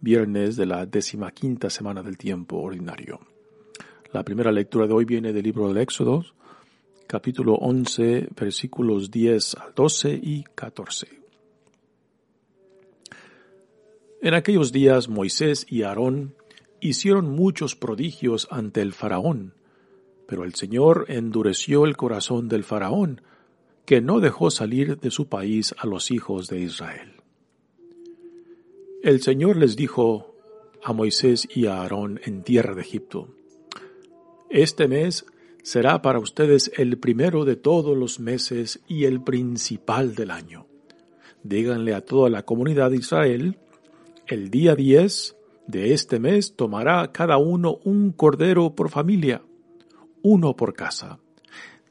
viernes de la quinta semana del tiempo ordinario. La primera lectura de hoy viene del libro del Éxodo, capítulo 11, versículos 10 al 12 y 14. En aquellos días Moisés y Aarón hicieron muchos prodigios ante el faraón, pero el Señor endureció el corazón del faraón, que no dejó salir de su país a los hijos de Israel. El Señor les dijo a Moisés y a Aarón en tierra de Egipto, Este mes será para ustedes el primero de todos los meses y el principal del año. Díganle a toda la comunidad de Israel, el día 10 de este mes tomará cada uno un cordero por familia, uno por casa.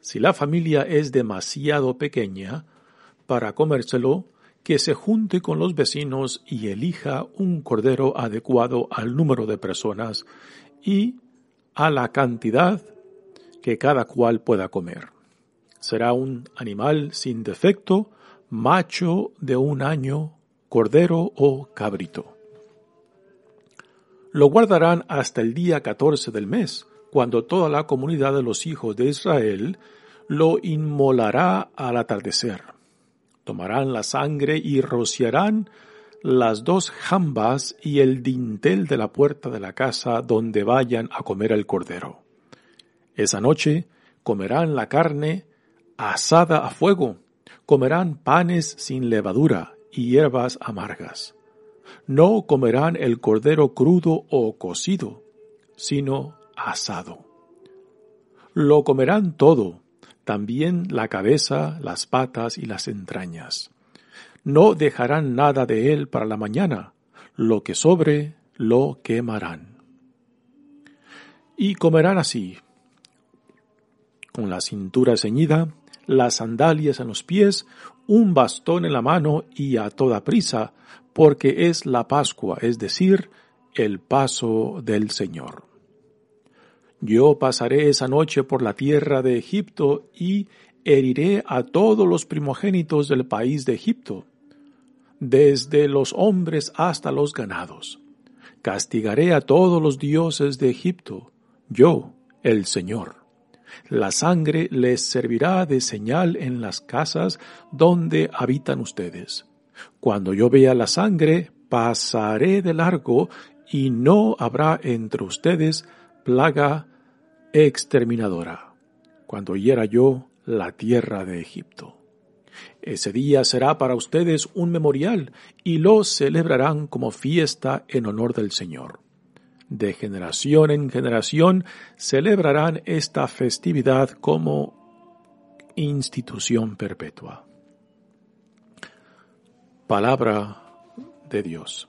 Si la familia es demasiado pequeña para comérselo, que se junte con los vecinos y elija un cordero adecuado al número de personas y a la cantidad que cada cual pueda comer. Será un animal sin defecto, macho de un año, cordero o cabrito. Lo guardarán hasta el día 14 del mes, cuando toda la comunidad de los hijos de Israel lo inmolará al atardecer Tomarán la sangre y rociarán las dos jambas y el dintel de la puerta de la casa donde vayan a comer el cordero. Esa noche comerán la carne asada a fuego, comerán panes sin levadura y hierbas amargas. No comerán el cordero crudo o cocido, sino asado. Lo comerán todo, también la cabeza, las patas y las entrañas. No dejarán nada de él para la mañana, lo que sobre lo quemarán. Y comerán así, con la cintura ceñida, las sandalias en los pies, un bastón en la mano y a toda prisa, porque es la Pascua, es decir, el paso del Señor. Yo pasaré esa noche por la tierra de Egipto y heriré a todos los primogénitos del país de Egipto, desde los hombres hasta los ganados. Castigaré a todos los dioses de Egipto, yo, el Señor. La sangre les servirá de señal en las casas donde habitan ustedes. Cuando yo vea la sangre, pasaré de largo y no habrá entre ustedes plaga exterminadora, cuando hiera yo la tierra de Egipto. Ese día será para ustedes un memorial y lo celebrarán como fiesta en honor del Señor. De generación en generación celebrarán esta festividad como institución perpetua. Palabra de Dios.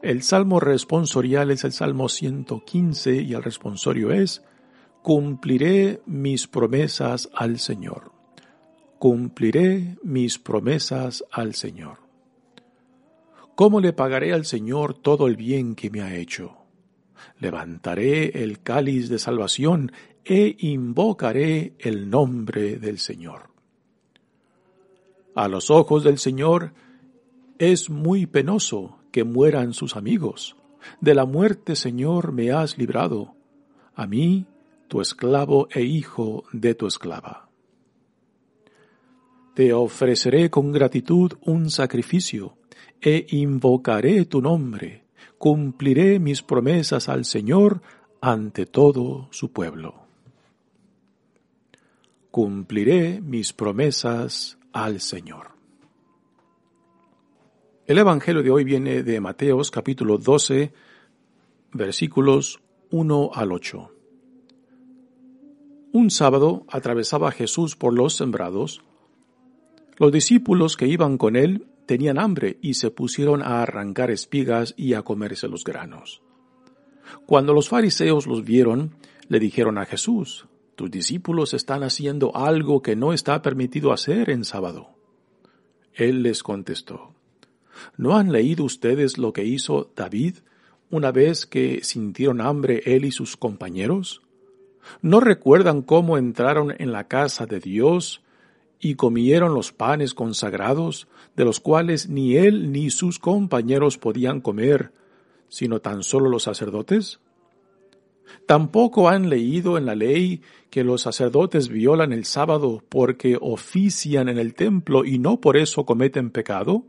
El salmo responsorial es el salmo 115 y el responsorio es, cumpliré mis promesas al Señor. Cumpliré mis promesas al Señor. ¿Cómo le pagaré al Señor todo el bien que me ha hecho? Levantaré el cáliz de salvación e invocaré el nombre del Señor. A los ojos del Señor es muy penoso que mueran sus amigos. De la muerte, Señor, me has librado. A mí, tu esclavo e hijo de tu esclava. Te ofreceré con gratitud un sacrificio, e invocaré tu nombre, cumpliré mis promesas al Señor ante todo su pueblo. Cumpliré mis promesas al Señor. El Evangelio de hoy viene de Mateos capítulo 12, versículos 1 al 8. Un sábado atravesaba Jesús por los sembrados. Los discípulos que iban con él tenían hambre y se pusieron a arrancar espigas y a comerse los granos. Cuando los fariseos los vieron, le dijeron a Jesús, tus discípulos están haciendo algo que no está permitido hacer en sábado. Él les contestó, ¿no han leído ustedes lo que hizo David una vez que sintieron hambre él y sus compañeros? ¿No recuerdan cómo entraron en la casa de Dios y comieron los panes consagrados, de los cuales ni él ni sus compañeros podían comer, sino tan solo los sacerdotes? Tampoco han leído en la ley que los sacerdotes violan el sábado porque ofician en el templo y no por eso cometen pecado?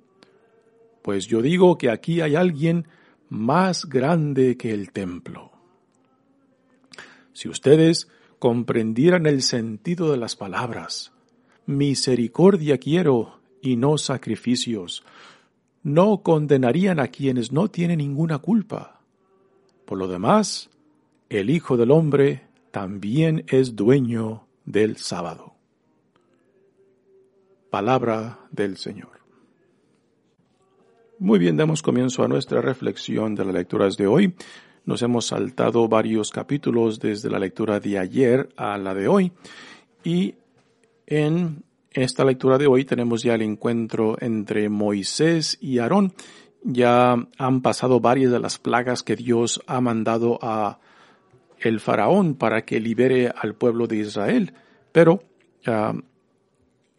Pues yo digo que aquí hay alguien más grande que el templo. Si ustedes comprendieran el sentido de las palabras, misericordia quiero y no sacrificios, no condenarían a quienes no tienen ninguna culpa. Por lo demás, el Hijo del Hombre también es dueño del sábado. Palabra del Señor. Muy bien, damos comienzo a nuestra reflexión de las lecturas de hoy. Nos hemos saltado varios capítulos desde la lectura de ayer a la de hoy y en esta lectura de hoy tenemos ya el encuentro entre Moisés y Aarón. Ya han pasado varias de las plagas que Dios ha mandado a el faraón para que libere al pueblo de Israel, pero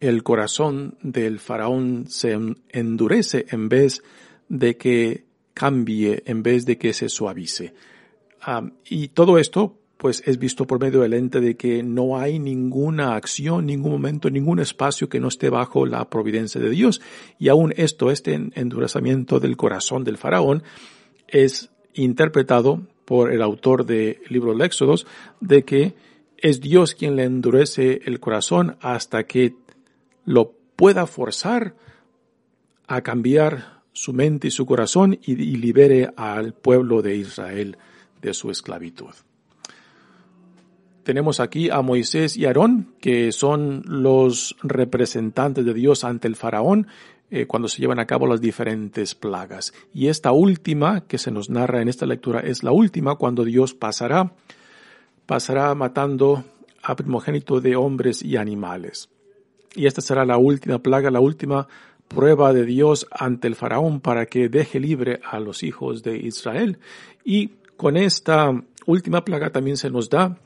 el corazón del faraón se endurece en vez de que cambie, en vez de que se suavice. y todo esto pues es visto por medio del ente de que no hay ninguna acción, ningún momento, ningún espacio que no esté bajo la providencia de Dios. Y aún esto, este endurecimiento del corazón del faraón, es interpretado por el autor del libro del Éxodos de que es Dios quien le endurece el corazón hasta que lo pueda forzar a cambiar su mente y su corazón y, libere al pueblo de Israel de su esclavitud. Tenemos aquí a Moisés y Aarón, que son los representantes de Dios ante el faraón, eh, cuando se llevan a cabo las diferentes plagas. Y esta última que se nos narra en esta lectura es la última cuando Dios pasará, pasará matando a primogénito de hombres y animales. Y esta será la última plaga, la última prueba de Dios ante el faraón para que deje libre a los hijos de Israel. Y con esta última plaga también se nos da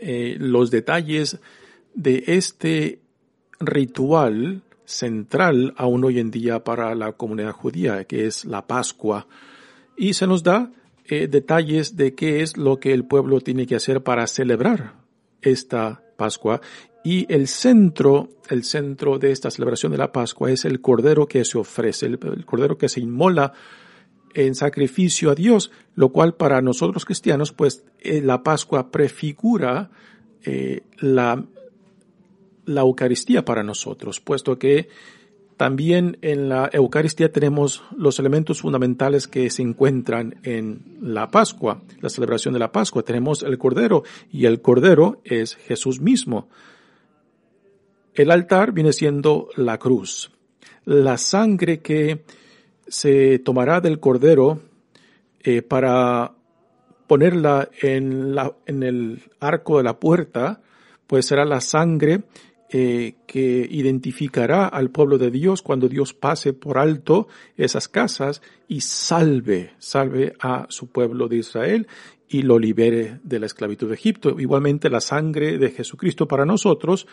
eh, los detalles de este ritual central aún hoy en día para la comunidad judía, que es la Pascua. Y se nos da eh, detalles de qué es lo que el pueblo tiene que hacer para celebrar esta Pascua. Y el centro, el centro de esta celebración de la Pascua es el cordero que se ofrece, el, cordero que se inmola en sacrificio a Dios, lo cual para nosotros cristianos, pues eh, la Pascua prefigura eh, la la Eucaristía para nosotros, puesto que también en la Eucaristía tenemos los elementos fundamentales que se encuentran en la Pascua, la celebración de la Pascua. Tenemos el Cordero y el Cordero es Jesús mismo. El altar viene siendo la cruz. La sangre que se tomará del Cordero eh, para ponerla en, el arco de la puerta, pues será la sangre eh, que identificará al pueblo de Dios cuando Dios pase por alto esas casas y salve, salve a su pueblo de Israel y lo libere de la esclavitud de Egipto. Igualmente la sangre de Jesucristo para nosotros,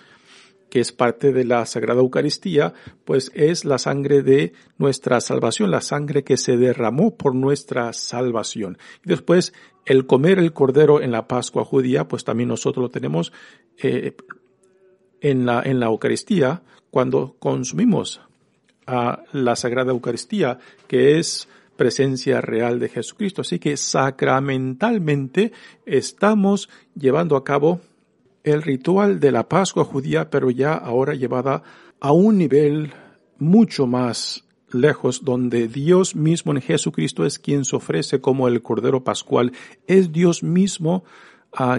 que es parte de la Sagrada Eucaristía, pues es la sangre de nuestra salvación, la sangre que se derramó por nuestra salvación. Y después el comer el cordero en la Pascua judía, pues también nosotros lo tenemos eh, en la, en la Eucaristía cuando consumimos a la Sagrada Eucaristía, que es presencia real de Jesucristo. Así que sacramentalmente estamos llevando a cabo el ritual de la Pascua judía, pero ya ahora llevada a un nivel mucho más lejos, donde Dios mismo en Jesucristo es quien se ofrece como el Cordero Pascual. Es Dios mismo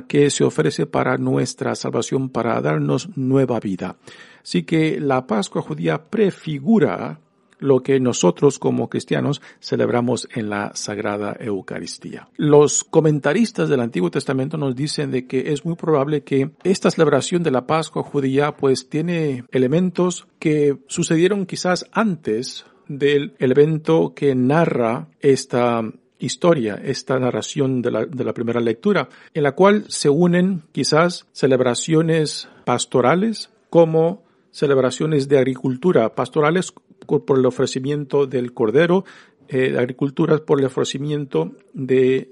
que se ofrece para nuestra salvación, para darnos nueva vida. Así que la Pascua judía prefigura lo que nosotros como cristianos celebramos en la Sagrada Eucaristía. Los comentaristas del Antiguo Testamento nos dicen de que es muy probable que esta celebración de la Pascua judía pues tiene elementos que sucedieron quizás antes del evento que narra esta historia, esta narración de la, de la, primera lectura, en la cual se unen quizás celebraciones pastorales como celebraciones de agricultura, pastorales por el ofrecimiento del cordero, eh, agricultura por el ofrecimiento de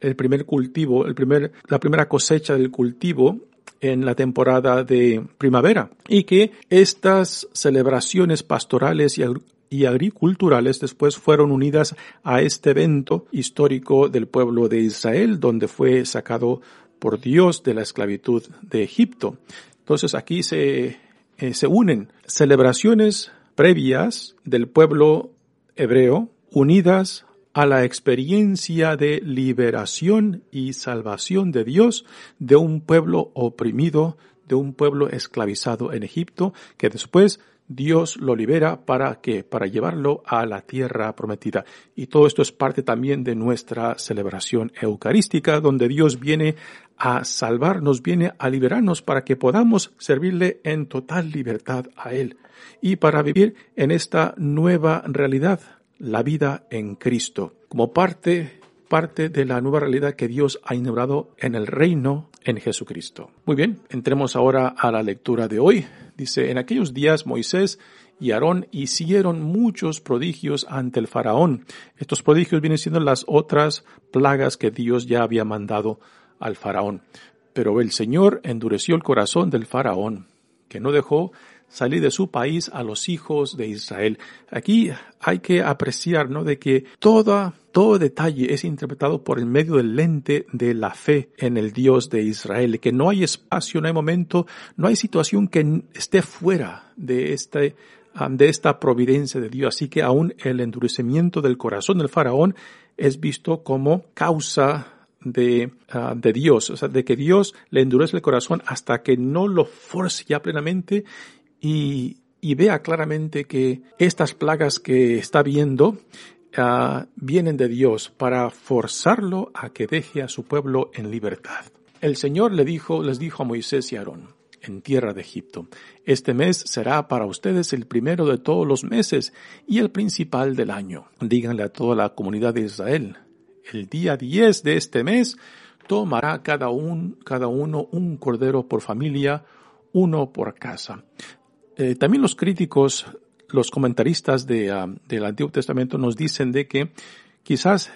el, primer cultivo, el primer, la primera cosecha del cultivo en la temporada de primavera y que estas celebraciones pastorales y, y agriculturales después fueron unidas a este evento histórico del pueblo de Israel donde fue sacado por Dios de la esclavitud de Egipto. Entonces aquí se, eh, se unen celebraciones previas del pueblo hebreo unidas a la experiencia de liberación y salvación de Dios de un pueblo oprimido, de un pueblo esclavizado en Egipto, que después Dios lo libera para qué? Para llevarlo a la tierra prometida. Y todo esto es parte también de nuestra celebración eucarística, donde Dios viene a salvarnos, viene a liberarnos para que podamos servirle en total libertad a Él y para vivir en esta nueva realidad, la vida en Cristo, como parte parte de la nueva realidad que Dios ha inaugurado en el reino en Jesucristo. Muy bien, entremos ahora a la lectura de hoy. Dice, en aquellos días Moisés y Aarón hicieron muchos prodigios ante el faraón. Estos prodigios vienen siendo las otras plagas que Dios ya había mandado al faraón. Pero el Señor endureció el corazón del faraón, que no dejó salir de su país a los hijos de Israel. Aquí hay que apreciar, ¿no? De que toda, todo detalle es interpretado por el medio del lente de la fe en el Dios de Israel, que no hay espacio, no hay momento, no hay situación que esté fuera de este, de esta providencia de Dios. Así que aún el endurecimiento del corazón del faraón es visto como causa de, uh, de Dios, o sea, de que Dios le endurece el corazón hasta que no lo force ya plenamente y, vea claramente que estas plagas que está viendo ah, vienen de Dios para forzarlo a que deje a su pueblo en libertad. El Señor le dijo, les dijo a Moisés y Aarón, en tierra de Egipto, este mes será para ustedes el primero de todos los meses y el principal del año. Díganle a toda la comunidad de Israel, el día 10 de este mes tomará cada, cada uno un cordero por familia, uno por casa. Eh, también los críticos, los comentaristas de, ah, del Antiguo Testamento nos dicen de que quizás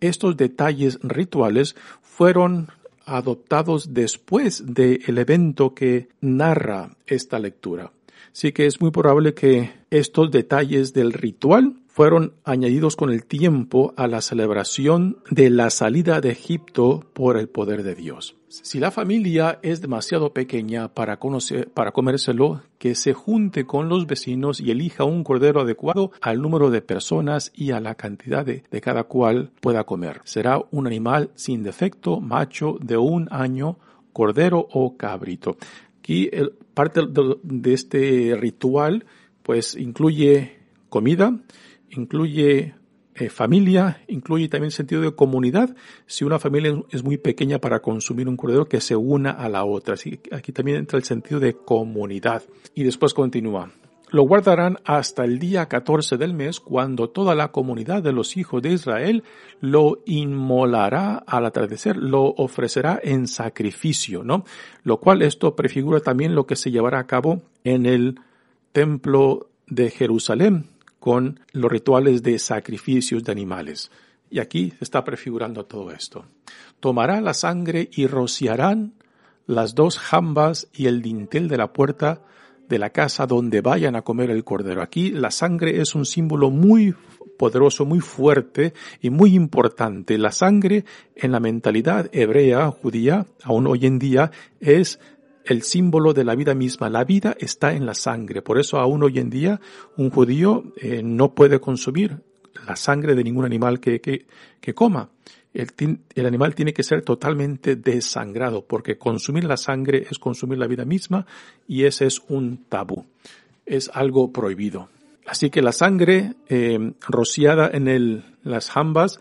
estos detalles rituales fueron adoptados después del evento que narra esta lectura. Así que es muy probable que estos detalles del ritual fueron añadidos con el tiempo a la celebración de la salida de Egipto por el poder de Dios. Si la familia es demasiado pequeña para, conocer, para comérselo, que se junte con los vecinos y elija un cordero adecuado al número de personas y a la cantidad de, de cada cual pueda comer. Será un animal sin defecto, macho de un año, cordero o cabrito. Aquí el, parte de, de este ritual pues incluye comida, incluye eh, familia, incluye también sentido de comunidad. Si una familia es muy pequeña para consumir un cordero, que se una a la otra. Así, aquí también entra el sentido de comunidad. Y después continúa. Lo guardarán hasta el día 14 del mes, cuando toda la comunidad de los hijos de Israel lo inmolará al atardecer, lo ofrecerá en sacrificio, ¿no? Lo cual esto prefigura también lo que se llevará a cabo en el templo de Jerusalén, con los rituales de sacrificios de animales. Y aquí está prefigurando todo esto. Tomará la sangre y rociarán las dos jambas y el dintel de la puerta de la casa donde vayan a comer el cordero. Aquí la sangre es un símbolo muy poderoso, muy fuerte y muy importante. La sangre en la mentalidad hebrea, judía, aún hoy en día, es el símbolo de la vida misma. La vida está en la sangre. Por eso aún hoy en día un judío eh, no puede consumir la sangre de ningún animal que, que, coma. El, el, animal tiene que ser totalmente desangrado porque consumir la sangre es consumir la vida misma y ese es un tabú. Es algo prohibido. Así que la sangre eh, rociada en el, las jambas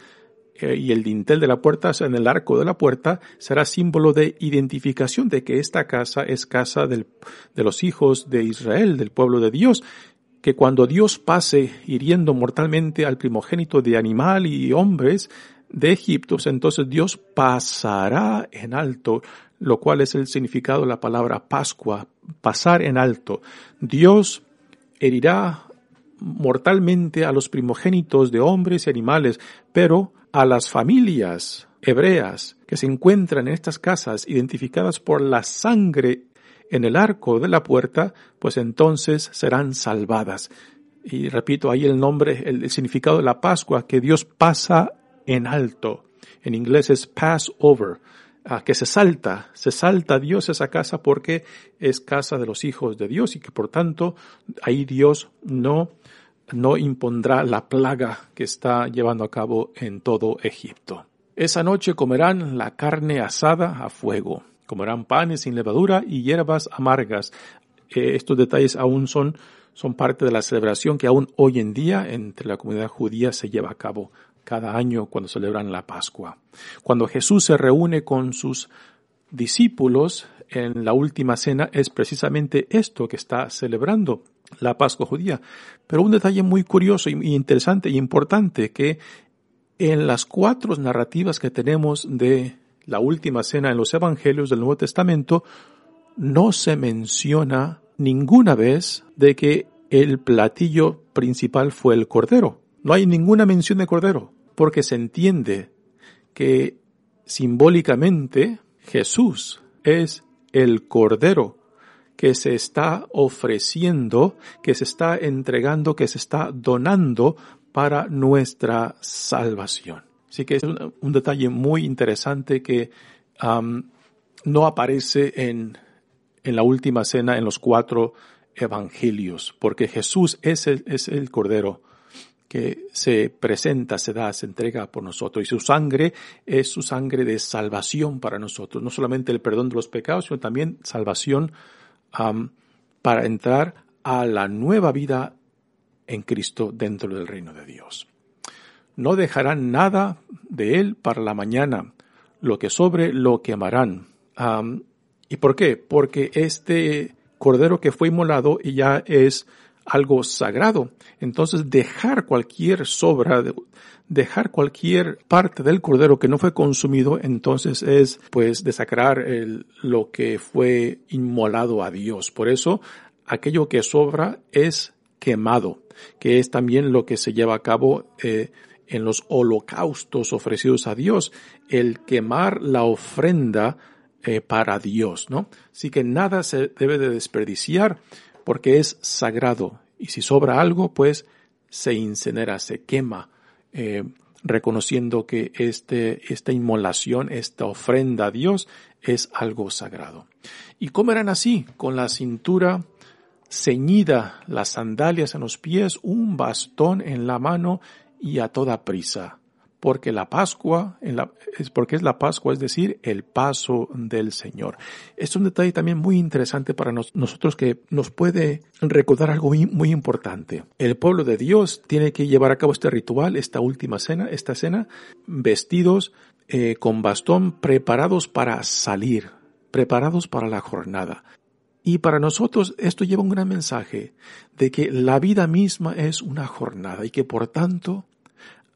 y el dintel de la puerta, en el arco de la puerta, será símbolo de identificación de que esta casa es casa del, de los hijos de Israel, del pueblo de Dios, que cuando Dios pase hiriendo mortalmente al primogénito de animal y hombres de Egipto, entonces Dios pasará en alto, lo cual es el significado de la palabra Pascua, pasar en alto. Dios herirá mortalmente a los primogénitos de hombres y animales, pero a las familias hebreas que se encuentran en estas casas identificadas por la sangre en el arco de la puerta, pues entonces serán salvadas. Y repito ahí el nombre, el, significado de la Pascua, que Dios pasa en alto. En inglés es pass over, que se salta, se salta Dios esa casa porque es casa de los hijos de Dios y que por tanto ahí Dios no, no impondrá la plaga que está llevando a cabo en todo Egipto. Esa noche comerán la carne asada a fuego comerán panes sin levadura y hierbas amargas. Eh, estos detalles aún son, son parte de la celebración que aún hoy en día entre la comunidad judía se lleva a cabo cada año cuando celebran la Pascua. Cuando Jesús se reúne con sus discípulos en la última cena es precisamente esto que está celebrando la Pascua judía. Pero un detalle muy curioso y interesante y importante que en las cuatro narrativas que tenemos de la última cena en los Evangelios del Nuevo Testamento, no se menciona ninguna vez de que el platillo principal fue el cordero. No hay ninguna mención de cordero, porque se entiende que simbólicamente Jesús es el cordero que se está ofreciendo, que se está entregando, que se está donando para nuestra salvación. Así que es un, detalle muy interesante que no aparece en, en la última cena en los cuatro evangelios, porque Jesús es es el Cordero que se presenta, se da, se entrega por nosotros. Y su sangre es su sangre de salvación para nosotros. No solamente el perdón de los pecados, sino también salvación para entrar a la nueva vida en Cristo dentro del reino de Dios no dejarán nada de él para la mañana, lo que sobre lo quemarán. ¿Y por qué? Porque este cordero que fue inmolado ya es algo sagrado. Entonces dejar cualquier sobra, dejar cualquier parte del cordero que no fue consumido, entonces es pues desacrar el, lo que fue inmolado a Dios. Por eso aquello que sobra es quemado, que es también lo que se lleva a cabo eh, en los holocaustos ofrecidos a Dios, el quemar la ofrenda eh, para Dios, ¿no? Así que nada se debe de desperdiciar porque es sagrado y si sobra algo, pues se incinera, se quema, eh, reconociendo que este, esta inmolación, esta ofrenda a Dios es algo sagrado. ¿Y cómo eran así? Con la cintura ceñida, las sandalias en los pies, un bastón en la mano y a toda prisa, porque la Pascua, porque es la Pascua, es decir, el paso del Señor. Es un detalle también muy interesante para nosotros que nos puede recordar algo muy, importante. El pueblo de Dios tiene que llevar a cabo este ritual, esta última cena, esta cena, vestidos eh, con bastón, preparados para salir, preparados para la jornada. Y para nosotros esto lleva un gran mensaje de que la vida misma es una jornada y que por tanto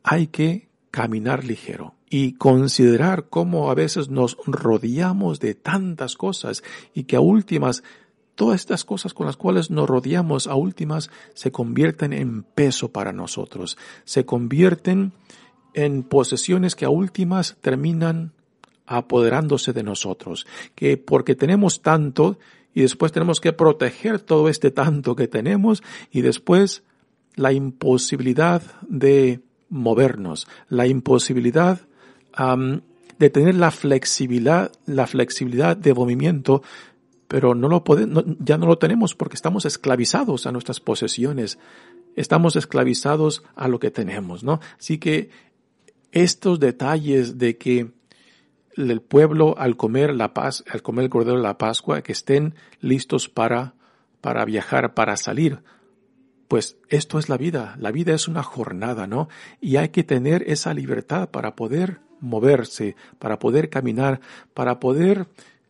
hay que caminar ligero y considerar cómo a veces nos rodeamos de tantas cosas y que a últimas todas estas cosas con las cuales nos rodeamos a últimas se convierten en peso para nosotros, se convierten en posesiones que a últimas terminan apoderándose de nosotros, que porque tenemos tanto y después tenemos que proteger todo este tanto que tenemos y después la imposibilidad de movernos, la imposibilidad de tener la flexibilidad, la flexibilidad de movimiento, pero no lo podemos, ya no lo tenemos porque estamos esclavizados a nuestras posesiones, estamos esclavizados a lo que tenemos, ¿no? Así que estos detalles de que el pueblo al comer la paz, al comer el cordero de la Pascua, que estén listos para, para viajar, para salir, pues esto es la vida, la vida es una jornada, ¿no? Y hay que tener esa libertad para poder moverse, para poder caminar, para poder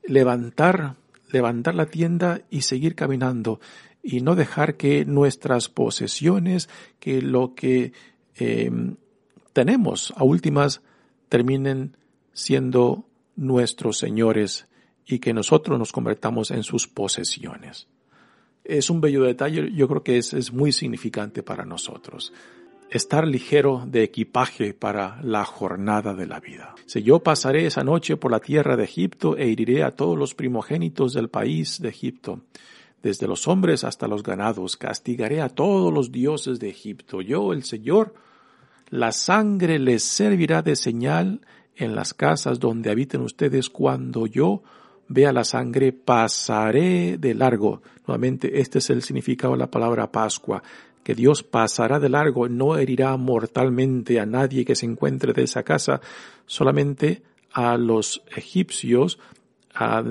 levantar, levantar la tienda y seguir caminando y no dejar que nuestras posesiones, que lo que em, tenemos a últimas terminen siendo nuestros señores y que nosotros nos convertamos en sus posesiones. Es un bello detalle, yo creo que es, es muy significante para nosotros. Estar ligero de equipaje para la jornada de la vida. Si yo pasaré esa noche por la tierra de Egipto e heriré a todos los primogénitos del país de Egipto, desde los hombres hasta los ganados, castigaré a todos los dioses de Egipto. Yo, el Señor, la sangre les servirá de señal en las casas donde habiten ustedes cuando yo vea la sangre, pasaré de largo. Nuevamente, este es el significado de la palabra Pascua, que Dios pasará de largo, no herirá mortalmente a nadie que se encuentre de esa casa, solamente a los egipcios, a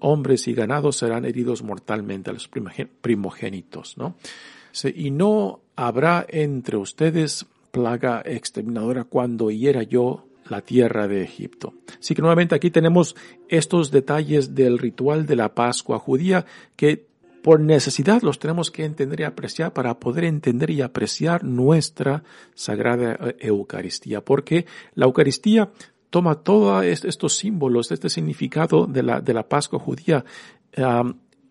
hombres y ganados serán heridos mortalmente, a los primogénitos, ¿no? Y no habrá entre ustedes plaga exterminadora cuando hiera yo la tierra de Egipto. Así que nuevamente aquí tenemos estos detalles del ritual de la Pascua judía que por necesidad los tenemos que entender y apreciar para poder entender y apreciar nuestra sagrada eh, Eucaristía, porque la Eucaristía toma todos estos símbolos, este significado de la, de la Pascua judía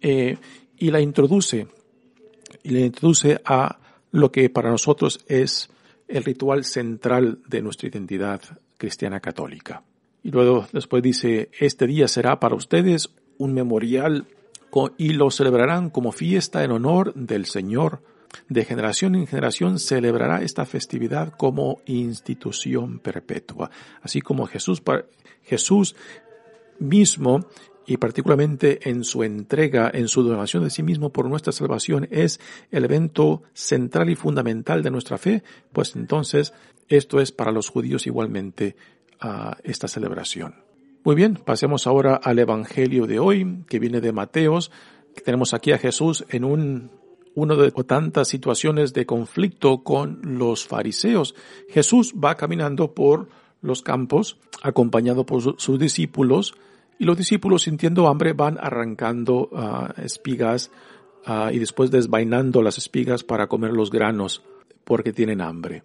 eh, y la introduce, y la introduce a lo que para nosotros es el ritual central de nuestra identidad cristiana católica. Y luego después dice, este día será para ustedes un memorial y lo celebrarán como fiesta en honor del Señor. De generación en generación celebrará esta festividad como institución perpetua. Así como Jesús, Jesús mismo y particularmente en su entrega, en su donación de sí mismo por nuestra salvación, es el evento central y fundamental de nuestra fe, pues entonces esto es para los judíos igualmente a esta celebración. Muy bien, pasemos ahora al Evangelio de hoy, que viene de Mateos. Tenemos aquí a Jesús en un, uno de tantas situaciones de conflicto con los fariseos. Jesús va caminando por los campos, acompañado por sus discípulos, y los discípulos sintiendo hambre van arrancando ah, espigas ah, y después desvainando las espigas para comer los granos porque tienen hambre.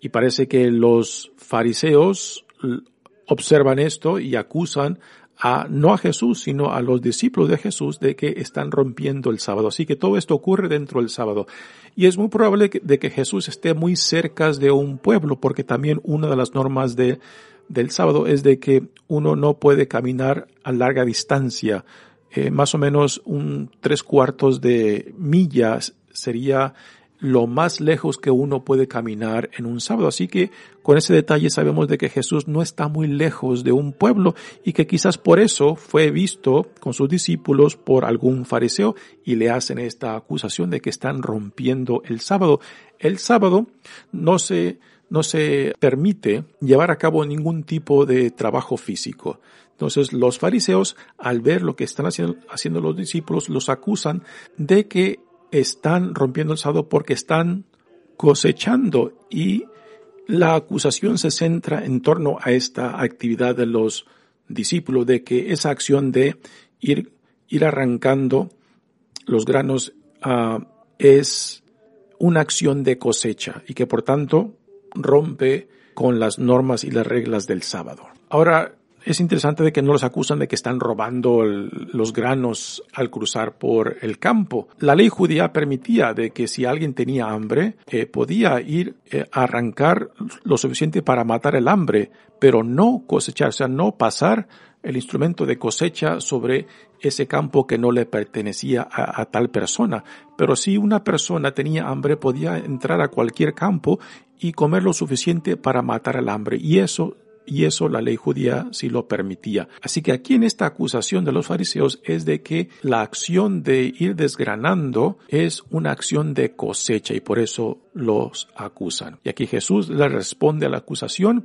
Y parece que los fariseos observan esto y acusan a, no a Jesús, sino a los discípulos de Jesús de que están rompiendo el sábado. Así que todo esto ocurre dentro del sábado. Y es muy probable de que Jesús esté muy cerca de un pueblo, porque también una de las normas de del sábado es de que uno no puede caminar a larga distancia. Eh, más o menos un tres cuartos de millas sería lo más lejos que uno puede caminar en un sábado. Así que con ese detalle sabemos de que Jesús no está muy lejos de un pueblo y que quizás por eso fue visto con sus discípulos por algún fariseo y le hacen esta acusación de que están rompiendo el sábado. El sábado no se no se permite llevar a cabo ningún tipo de trabajo físico. Entonces los fariseos, al ver lo que están haciendo, los discípulos, los acusan de que están rompiendo el sábado porque están cosechando y la acusación se centra en torno a esta actividad de los discípulos, de que esa acción de ir, ir arrancando los granos ah, es una acción de cosecha y que por tanto rompe con las normas y las reglas del sábado. Ahora, es interesante de que no los acusan de que están robando los granos al cruzar por el campo. La ley judía permitía de que si alguien tenía hambre, eh, podía ir eh, a arrancar lo suficiente para matar el hambre, pero no cosechar, o sea, no pasar el instrumento de cosecha sobre ese campo que no le pertenecía a, tal persona. Pero si una persona tenía hambre, podía entrar a cualquier campo y comer lo suficiente para matar el hambre. Y eso y eso la ley judía sí lo permitía. Así que aquí en esta acusación de los fariseos es de que la acción de ir desgranando es una acción de cosecha y por eso los acusan. Y aquí Jesús le responde a la acusación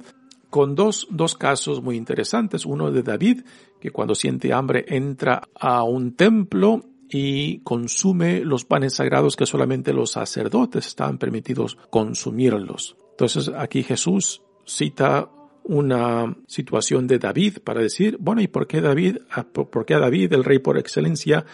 con dos, dos casos muy interesantes. Uno de David, que cuando siente hambre entra a un templo y consume los panes sagrados que solamente los sacerdotes estaban permitidos consumirlos. Entonces aquí Jesús cita una situación de David para decir, bueno, ¿y por qué David, por qué a David, el rey por excelencia,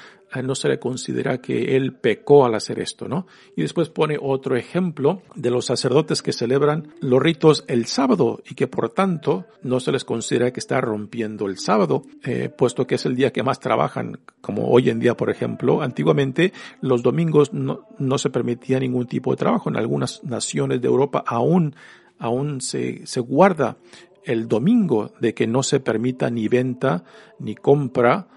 no se le considera que él pecó al hacer esto, ¿no? Y después pone otro ejemplo de los sacerdotes que celebran los ritos el sábado y que por tanto no se les considera que está rompiendo el sábado, eh, puesto que es el día que más trabajan, como hoy en día, por ejemplo. Antiguamente los domingos no, no se permitía ningún tipo de trabajo. En algunas naciones de Europa aún aún se, se guarda el domingo de que no se permita ni venta ni compra.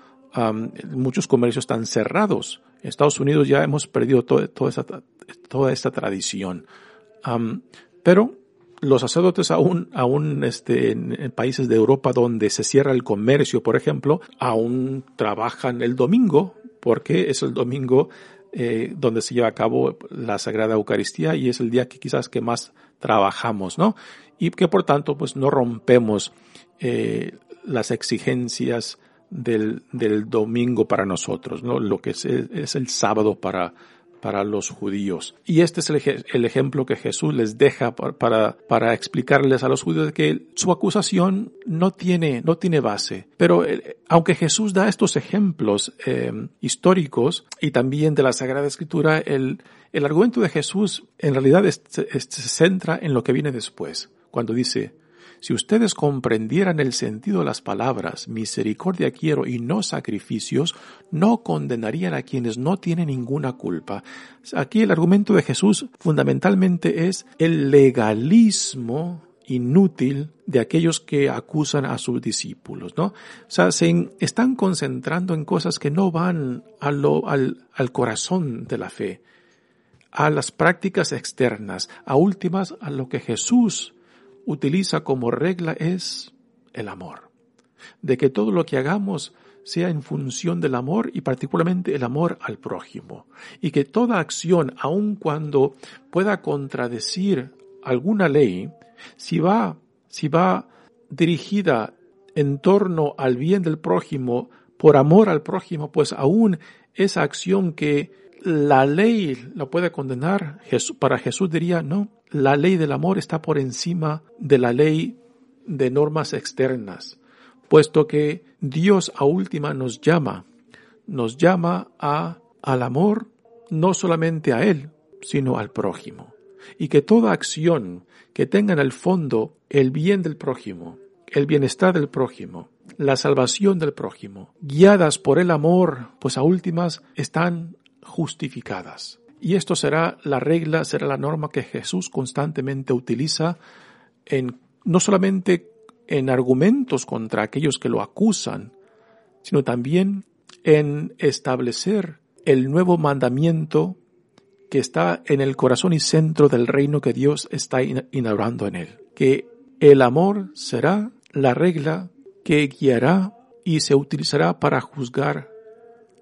muchos comercios están cerrados. En Estados Unidos ya hemos perdido toda, esa, toda esta tradición. pero los sacerdotes aún, aún este, en, países de Europa donde se cierra el comercio, por ejemplo, aún trabajan el domingo porque es el domingo eh, donde se lleva a cabo la Sagrada Eucaristía y es el día que quizás que más trabajamos, ¿no? Y que por tanto pues no rompemos eh, las exigencias del, del, domingo para nosotros, ¿no? Lo que es, es el sábado para, para los judíos. Y este es el, ejemplo que Jesús les deja para, para, explicarles a los judíos que su acusación no tiene, no tiene base. Pero eh, aunque Jesús da estos ejemplos eh, históricos y también de la Sagrada Escritura, el, el argumento de Jesús en realidad se centra en lo que viene después, cuando dice, si ustedes comprendieran el sentido de las palabras, misericordia quiero y no sacrificios, no condenarían a quienes no tienen ninguna culpa. Aquí el argumento de Jesús fundamentalmente es el legalismo inútil de aquellos que acusan a sus discípulos, ¿no? O sea, se están concentrando en cosas que no van al corazón de la fe, a las prácticas externas, a últimas a lo que Jesús utiliza como regla es el amor. De que todo lo que hagamos sea en función del amor y particularmente el amor al prójimo. Y que toda acción, aun cuando pueda contradecir alguna ley, si va, si va dirigida en torno al bien del prójimo, por amor al prójimo, pues aún esa acción que la ley la puede condenar, para Jesús diría, no, la ley del amor está por encima de la ley de normas externas, puesto que Dios a última nos llama, nos llama a, al amor no solamente a Él, sino al prójimo. Y que toda acción que tenga en el fondo el bien del prójimo, el bienestar del prójimo, la salvación del prójimo, guiadas por el amor, pues a últimas están justificadas. Y esto será la regla, será la norma que Jesús constantemente utiliza en, no solamente en argumentos contra aquellos que lo acusan, sino también en establecer el nuevo mandamiento que está en el corazón y centro del reino que Dios está inaugurando en él. Que el amor será la regla que guiará y se utilizará para juzgar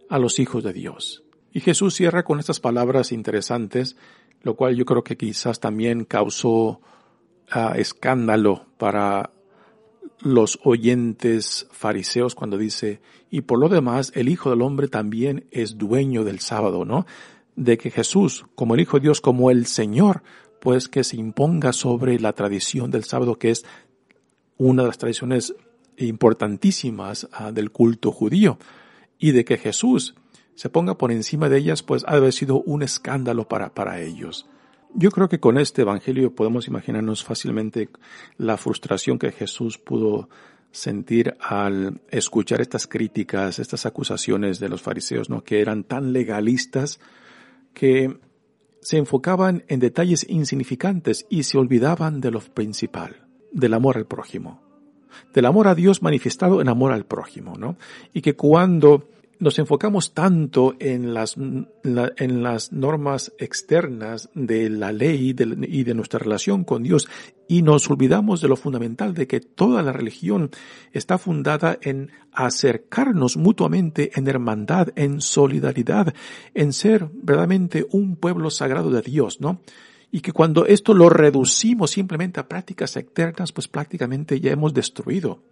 a los hijos de Dios. Y Jesús cierra con estas palabras interesantes, lo cual yo creo que quizás también causó ah, escándalo para los oyentes fariseos cuando dice, y por lo demás el Hijo del Hombre también es dueño del sábado, ¿no? De que Jesús, como el Hijo de Dios, como el Señor, pues que se imponga sobre la tradición del sábado, que es una de las tradiciones importantísimas ah, del culto judío, y de que Jesús se ponga por encima de ellas, pues ha de haber sido un escándalo para, para ellos. Yo creo que con este Evangelio podemos imaginarnos fácilmente la frustración que Jesús pudo sentir al escuchar estas críticas, estas acusaciones de los fariseos, ¿no? Que eran tan legalistas que se enfocaban en detalles insignificantes y se olvidaban de lo principal, del amor al prójimo, del amor a Dios manifestado en amor al prójimo, ¿no? Y que cuando nos enfocamos tanto en las, normas externas de la ley y de nuestra relación con Dios y nos olvidamos de lo fundamental de que toda la religión está fundada en acercarnos mutuamente en hermandad, en solidaridad, en ser verdaderamente un pueblo sagrado de Dios, ¿no? Y que cuando esto lo reducimos simplemente a prácticas externas, pues prácticamente ya hemos destruido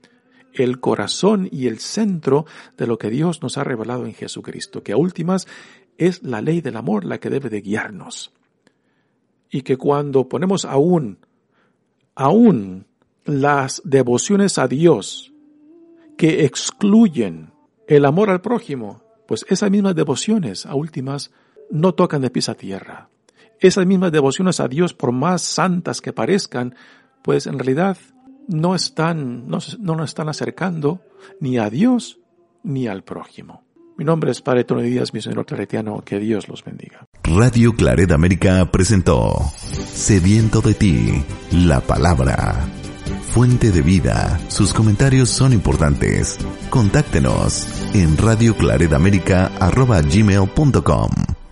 el corazón y el centro de lo que Dios nos ha revelado en Jesucristo, que a últimas es la ley del amor la que debe de guiarnos. Y que cuando ponemos aún, aún las devociones a Dios que excluyen el amor al prójimo, pues esas mismas devociones a últimas no tocan de pies a tierra. Esas mismas devociones a Dios, por más santas que parezcan, pues en realidad no están, no, no nos están acercando ni a Dios ni al prójimo. Mi nombre es Padre Tony Díaz, misionero claretiano, que Dios los bendiga. Radio Claret América presentó Sediento de ti, la palabra. Fuente de vida, sus comentarios son importantes. Contáctenos en radioclaredamerica.gmail.com